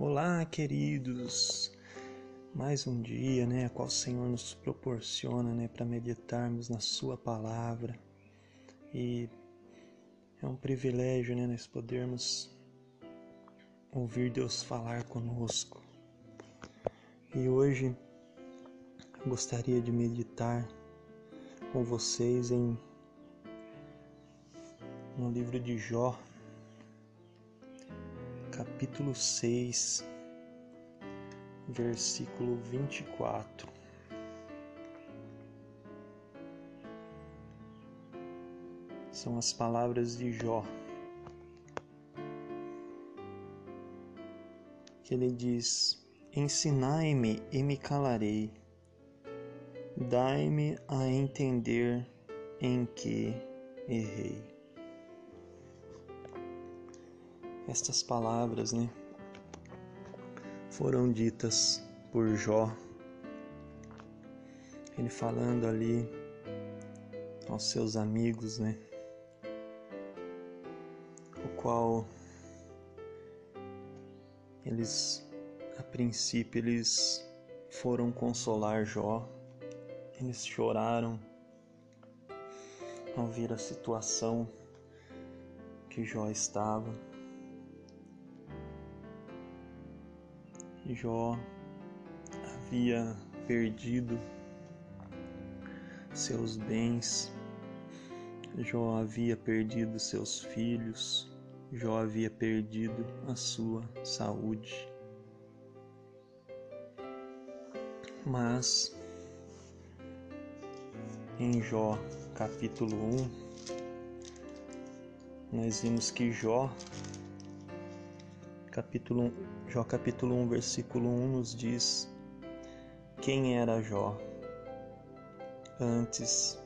Olá, queridos. Mais um dia, né, a qual o Senhor nos proporciona, né, para meditarmos na sua palavra. E é um privilégio, né, nós podermos ouvir Deus falar conosco. E hoje gostaria de meditar com vocês em no livro de Jó, capítulo 6, versículo 24. São as palavras de Jó. Que ele diz: Ensinai-me e me calarei, dai-me a entender em que errei. Estas palavras, né, foram ditas por Jó. Ele falando ali aos seus amigos, né, o qual eles a princípio eles foram consolar Jó. Eles choraram ao ver a situação que Jó estava. Jó havia perdido seus bens, Jó havia perdido seus filhos, Jó havia perdido a sua saúde. Mas em Jó capítulo 1, nós vimos que Jó capítulo, Jó capítulo 1, versículo 1 nos diz quem era Jó antes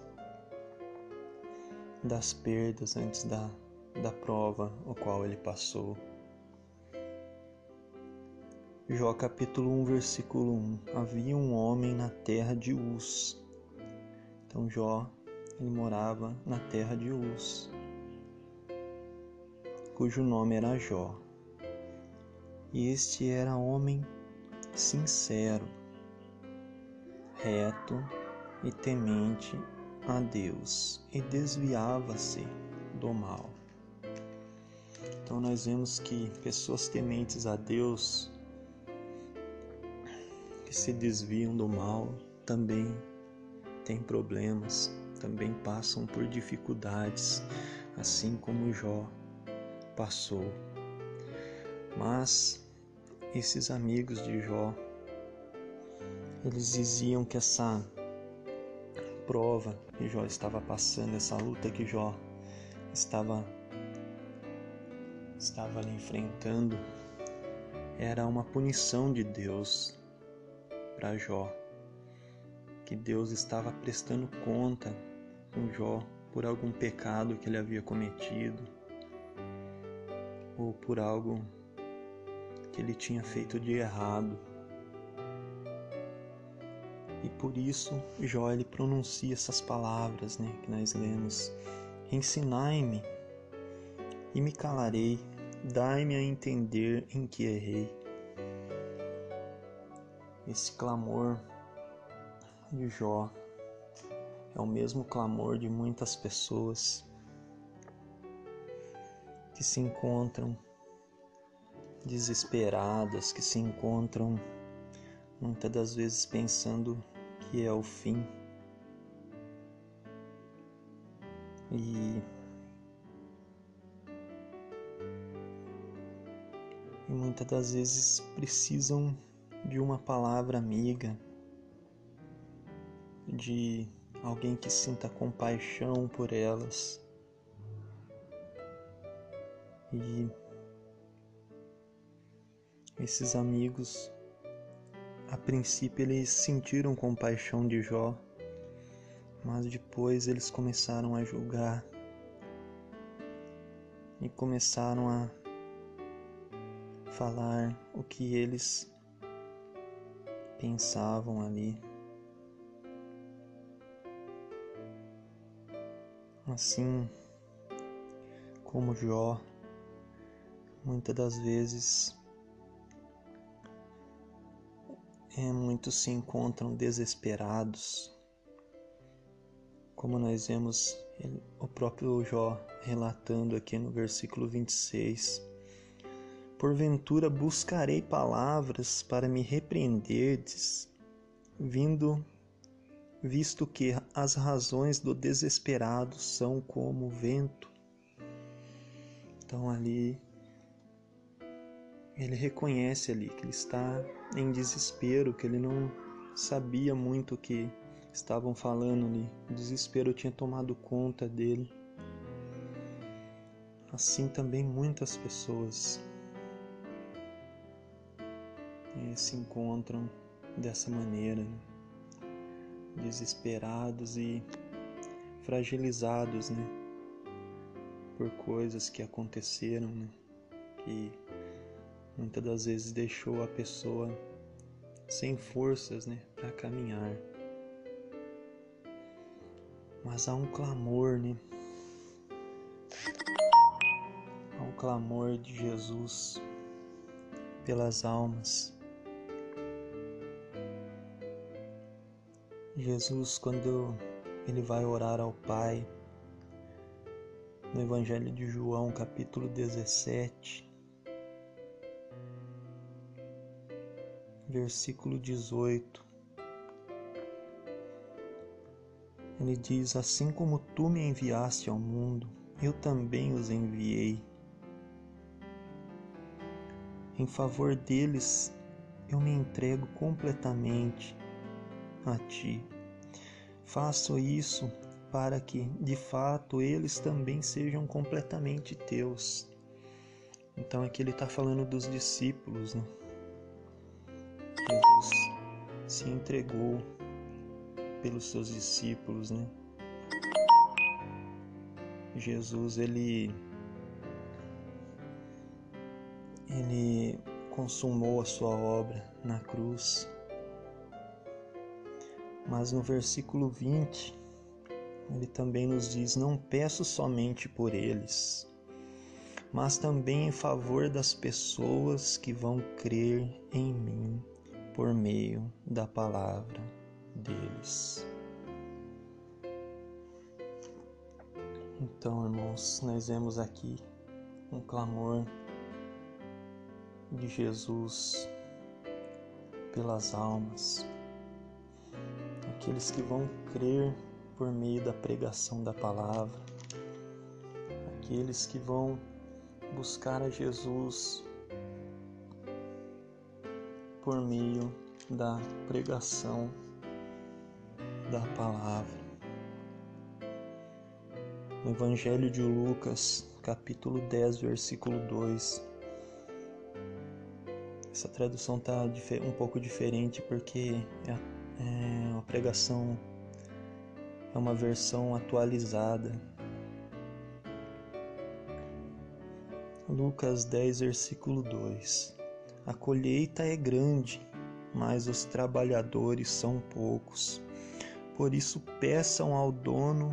das perdas, antes da, da prova o qual ele passou. Jó capítulo 1, versículo 1 Havia um homem na terra de Uz. Então Jó, ele morava na terra de Uz, cujo nome era Jó e este era homem sincero, reto e temente a Deus, e desviava-se do mal. Então nós vemos que pessoas tementes a Deus que se desviam do mal também têm problemas, também passam por dificuldades, assim como Jó passou. Mas esses amigos de Jó, eles diziam que essa prova que Jó estava passando, essa luta que Jó estava estava ali enfrentando, era uma punição de Deus para Jó. Que Deus estava prestando conta com Jó por algum pecado que ele havia cometido ou por algo que ele tinha feito de errado. E por isso Jó ele pronuncia essas palavras, né, que nós lemos: Ensinai-me e me calarei, dai-me a entender em que errei. Esse clamor de Jó é o mesmo clamor de muitas pessoas que se encontram desesperadas que se encontram muitas das vezes pensando que é o fim. E, e muitas das vezes precisam de uma palavra amiga, de alguém que sinta compaixão por elas. E esses amigos, a princípio, eles sentiram compaixão de Jó, mas depois eles começaram a julgar e começaram a falar o que eles pensavam ali. Assim como Jó, muitas das vezes é, muitos se encontram desesperados, como nós vemos o próprio Jó relatando aqui no versículo 26. Porventura buscarei palavras para me repreenderdes, vindo visto que as razões do desesperado são como o vento. Então ali ele reconhece ali que ele está em desespero, que ele não sabia muito o que estavam falando ali. O desespero tinha tomado conta dele. Assim também muitas pessoas eh, se encontram dessa maneira. Né? desesperados e fragilizados, né? Por coisas que aconteceram, né? Que muitas das vezes deixou a pessoa sem forças, né? Para caminhar. Mas há um clamor, né? Há um clamor de Jesus pelas almas Jesus, quando ele vai orar ao Pai, no Evangelho de João, capítulo 17, versículo 18, ele diz: Assim como tu me enviaste ao mundo, eu também os enviei. Em favor deles, eu me entrego completamente a ti. Faço isso para que, de fato, eles também sejam completamente teus. Então aqui ele está falando dos discípulos, né? Jesus se entregou pelos seus discípulos, né? Jesus ele ele consumou a sua obra na cruz mas no versículo 20, ele também nos diz: Não peço somente por eles, mas também em favor das pessoas que vão crer em mim por meio da palavra deles. Então, irmãos, nós vemos aqui um clamor de Jesus pelas almas aqueles que vão crer por meio da pregação da palavra, aqueles que vão buscar a Jesus por meio da pregação da palavra. No Evangelho de Lucas, capítulo 10, versículo 2. Essa tradução está um pouco diferente porque é é uma pregação, é uma versão atualizada. Lucas 10, versículo 2: A colheita é grande, mas os trabalhadores são poucos. Por isso, peçam ao dono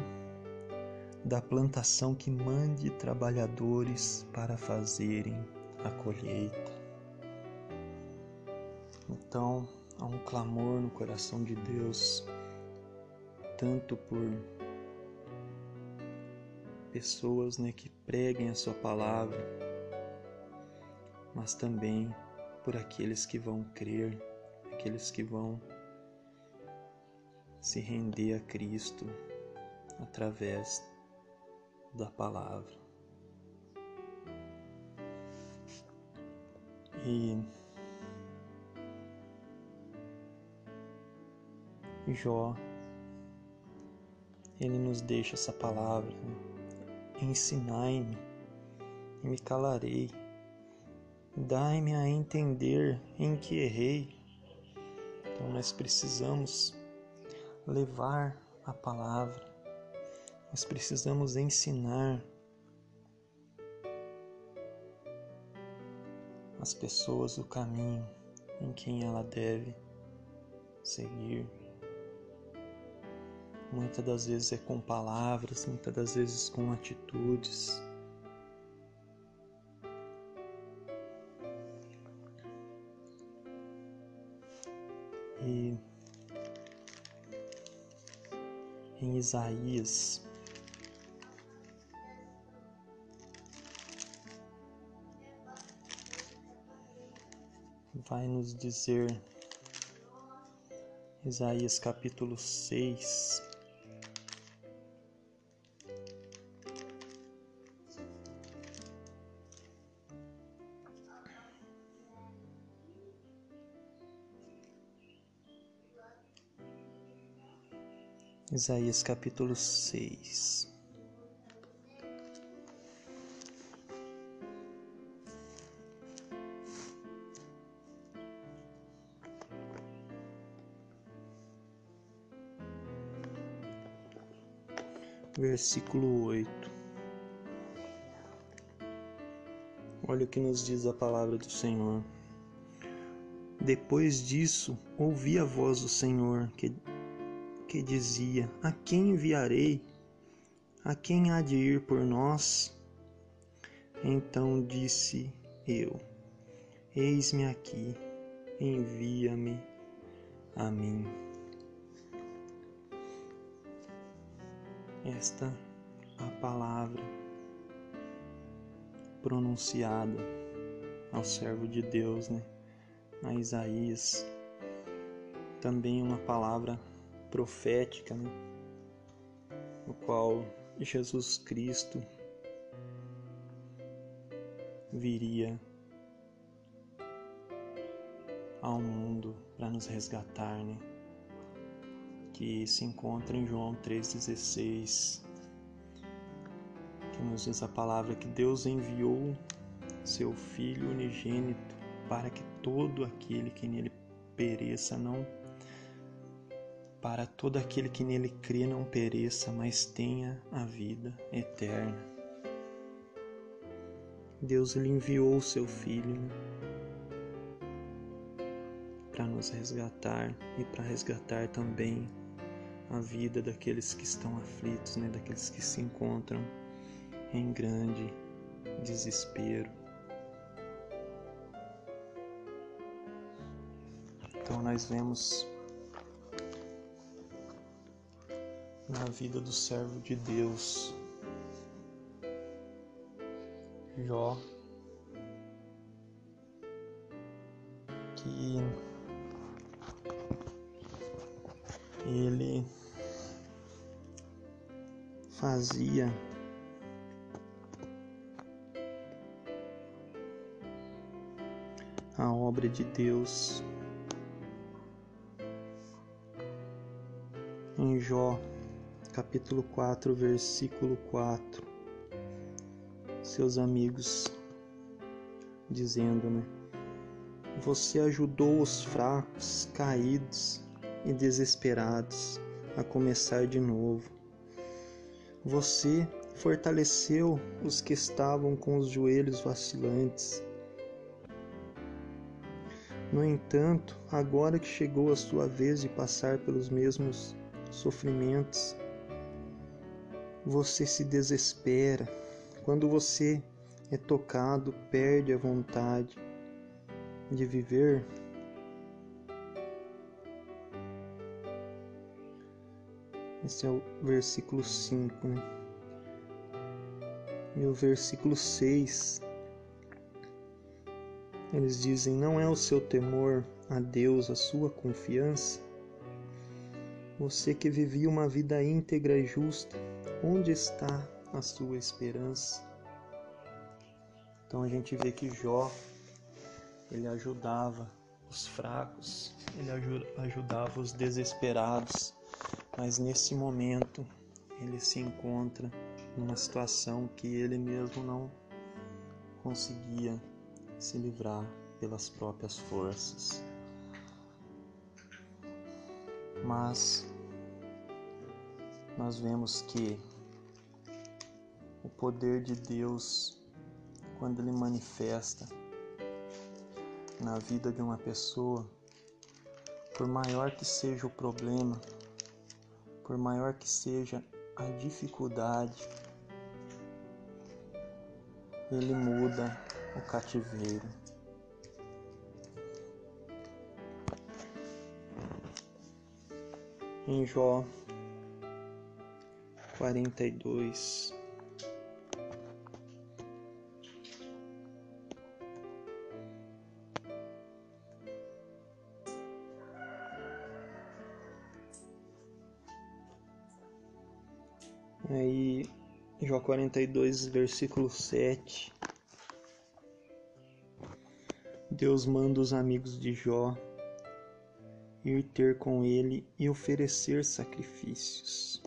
da plantação que mande trabalhadores para fazerem a colheita. Então, há um clamor no coração de Deus, tanto por pessoas né, que preguem a Sua palavra, mas também por aqueles que vão crer, aqueles que vão se render a Cristo através da palavra. E Jó, ele nos deixa essa palavra: né? ensinai-me e me calarei, dai-me a entender em que errei. Então nós precisamos levar a palavra, nós precisamos ensinar as pessoas o caminho em quem ela deve seguir. Muitas das vezes é com palavras, muitas das vezes com atitudes. E em Isaías vai nos dizer Isaías capítulo 6 Isaías capítulo 6 versículo 8. Olha o que nos diz a palavra do Senhor. Depois disso, ouvi a voz do Senhor que, que dizia: A quem enviarei? A quem há de ir por nós? Então disse eu: Eis-me aqui, envia-me a mim. esta a palavra pronunciada ao servo de Deus, né? A Isaías, também uma palavra profética, né? No qual Jesus Cristo viria ao mundo para nos resgatar, né? que se encontra em João 3,16, que nos diz a palavra que Deus enviou seu Filho unigênito para que todo aquele que nele pereça não para todo aquele que nele crê não pereça, mas tenha a vida eterna. Deus lhe enviou o seu Filho né, para nos resgatar e para resgatar também a vida daqueles que estão aflitos, né, daqueles que se encontram em grande desespero. Então nós vemos na vida do servo de Deus. Jó. Que ele fazia a obra de Deus. Em Jó, capítulo 4, versículo 4, seus amigos dizendo, né? Você ajudou os fracos, caídos e desesperados a começar de novo. Você fortaleceu os que estavam com os joelhos vacilantes. No entanto, agora que chegou a sua vez de passar pelos mesmos sofrimentos, você se desespera. Quando você é tocado, perde a vontade de viver Esse é o versículo 5, né? E o versículo 6, eles dizem: Não é o seu temor a Deus a sua confiança? Você que vivia uma vida íntegra e justa, onde está a sua esperança? Então a gente vê que Jó, ele ajudava os fracos, ele ajudava os desesperados mas nesse momento ele se encontra numa situação que ele mesmo não conseguia se livrar pelas próprias forças. Mas nós vemos que poder de Deus, quando ele manifesta na vida de uma pessoa, por maior que seja o problema, por maior que seja a dificuldade, ele muda o cativeiro. em Jó 42. 42, versículo 7. Deus manda os amigos de Jó ir ter com ele e oferecer sacrifícios.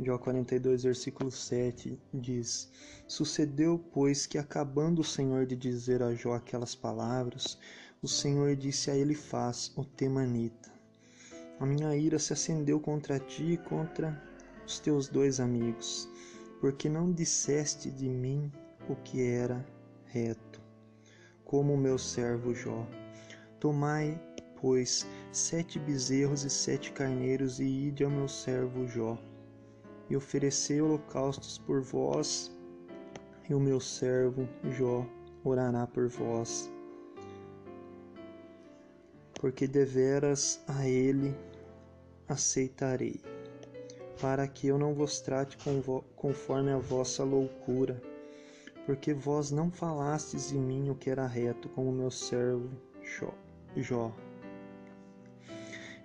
Jó 42, versículo 7 diz: Sucedeu, pois, que acabando o Senhor de dizer a Jó aquelas palavras, o Senhor disse a ele: Faz, o temanita a minha ira se acendeu contra ti e contra os teus dois amigos, porque não disseste de mim o que era reto, como o meu servo Jó. Tomai, pois, sete bezerros e sete carneiros e ide ao meu servo Jó, e oferecei holocaustos por vós, e o meu servo Jó orará por vós porque deveras a ele aceitarei, para que eu não vos trate conforme a vossa loucura, porque vós não falastes de mim o que era reto, como meu servo Jó.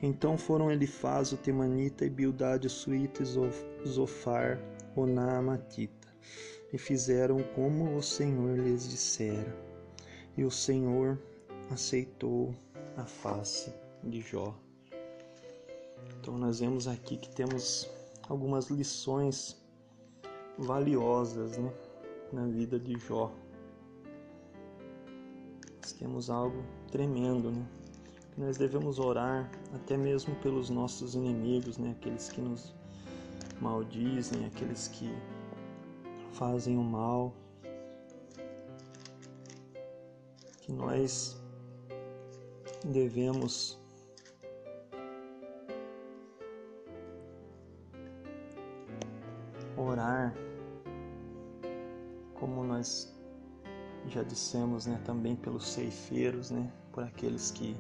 Então foram Elifaz, o Temanita, e Bildade, o Suíta, e Zofar, o Naamatita, e fizeram como o Senhor lhes dissera. E o Senhor aceitou a face de Jó. Então nós vemos aqui que temos algumas lições valiosas né, na vida de Jó. Nós temos algo tremendo, né? Nós devemos orar até mesmo pelos nossos inimigos, né? Aqueles que nos maldizem, aqueles que fazem o mal. Que nós devemos orar, como nós já dissemos, né, também pelos ceifeiros, né, por aqueles que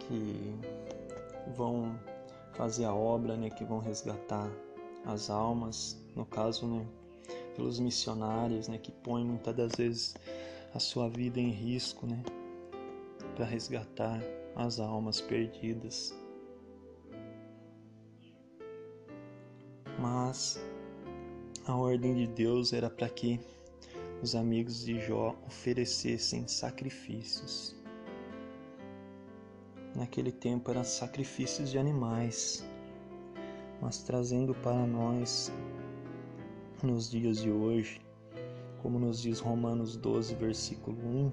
que vão fazer a obra, né, que vão resgatar as almas, no caso, né, pelos missionários, né, que põem muitas das vezes a sua vida em risco, né, para resgatar as almas perdidas. Mas a ordem de Deus era para que os amigos de Jó oferecessem sacrifícios. Naquele tempo eram sacrifícios de animais, mas trazendo para nós, nos dias de hoje, como nos diz Romanos 12, versículo 1,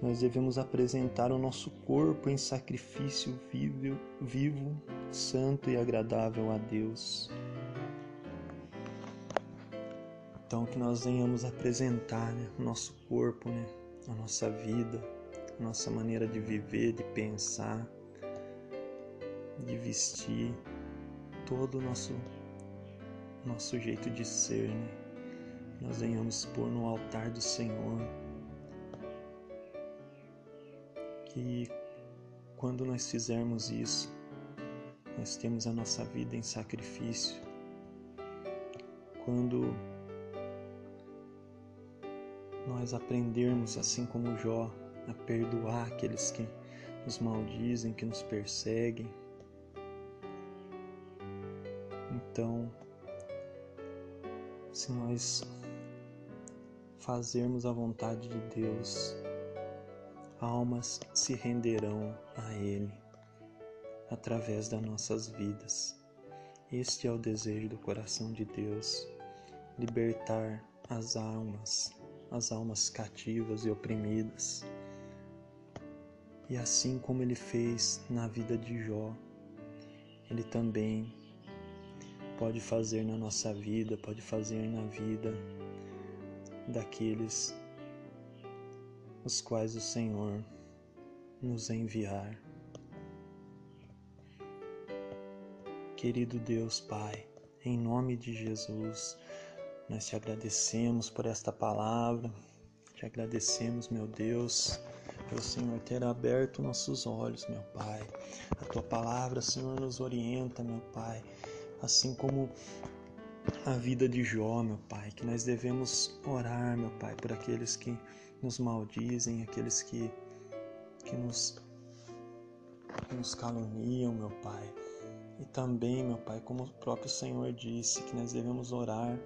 nós devemos apresentar o nosso corpo em sacrifício vivo, vivo, santo e agradável a Deus. Então que nós venhamos apresentar né, o nosso corpo, né, a nossa vida, a nossa maneira de viver, de pensar, de vestir, todo o nosso nosso jeito de ser, né? Nós venhamos pôr no altar do Senhor que quando nós fizermos isso, nós temos a nossa vida em sacrifício. Quando nós aprendermos, assim como Jó, a perdoar aqueles que nos maldizem, que nos perseguem, então, se nós fazermos a vontade de Deus, almas se renderão a Ele através das nossas vidas. Este é o desejo do coração de Deus: libertar as almas, as almas cativas e oprimidas. E assim como ele fez na vida de Jó, ele também pode fazer na nossa vida, pode fazer na vida daqueles os quais o Senhor nos enviar. Querido Deus Pai, em nome de Jesus, nós te agradecemos por esta palavra, te agradecemos, meu Deus, pelo Senhor ter aberto nossos olhos, meu Pai. A tua palavra, Senhor, nos orienta, meu Pai, assim como a vida de Jó, meu Pai, que nós devemos orar, meu Pai, por aqueles que nos maldizem, aqueles que, que, nos, que nos caluniam, meu Pai. E também, meu Pai, como o próprio Senhor disse, que nós devemos orar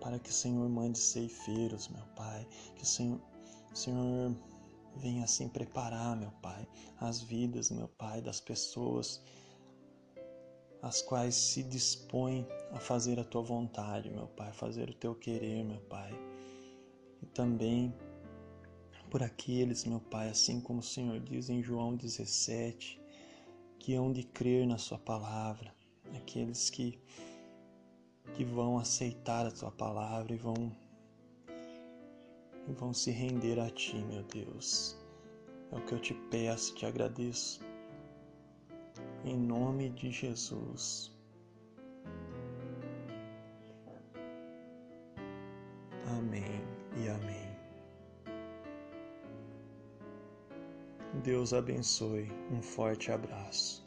para que o Senhor mande ceifeiros, meu Pai, que o Senhor, o Senhor venha assim preparar, meu Pai, as vidas, meu Pai, das pessoas as quais se dispõem a fazer a tua vontade, meu Pai, fazer o teu querer, meu Pai. E também por aqueles, meu Pai, assim como o Senhor diz em João 17, que hão de crer na Sua palavra, aqueles que, que vão aceitar a Tua palavra e vão, e vão se render a Ti, meu Deus. É o que eu te peço, te agradeço. Em nome de Jesus. Amém e amém. Deus abençoe. Um forte abraço.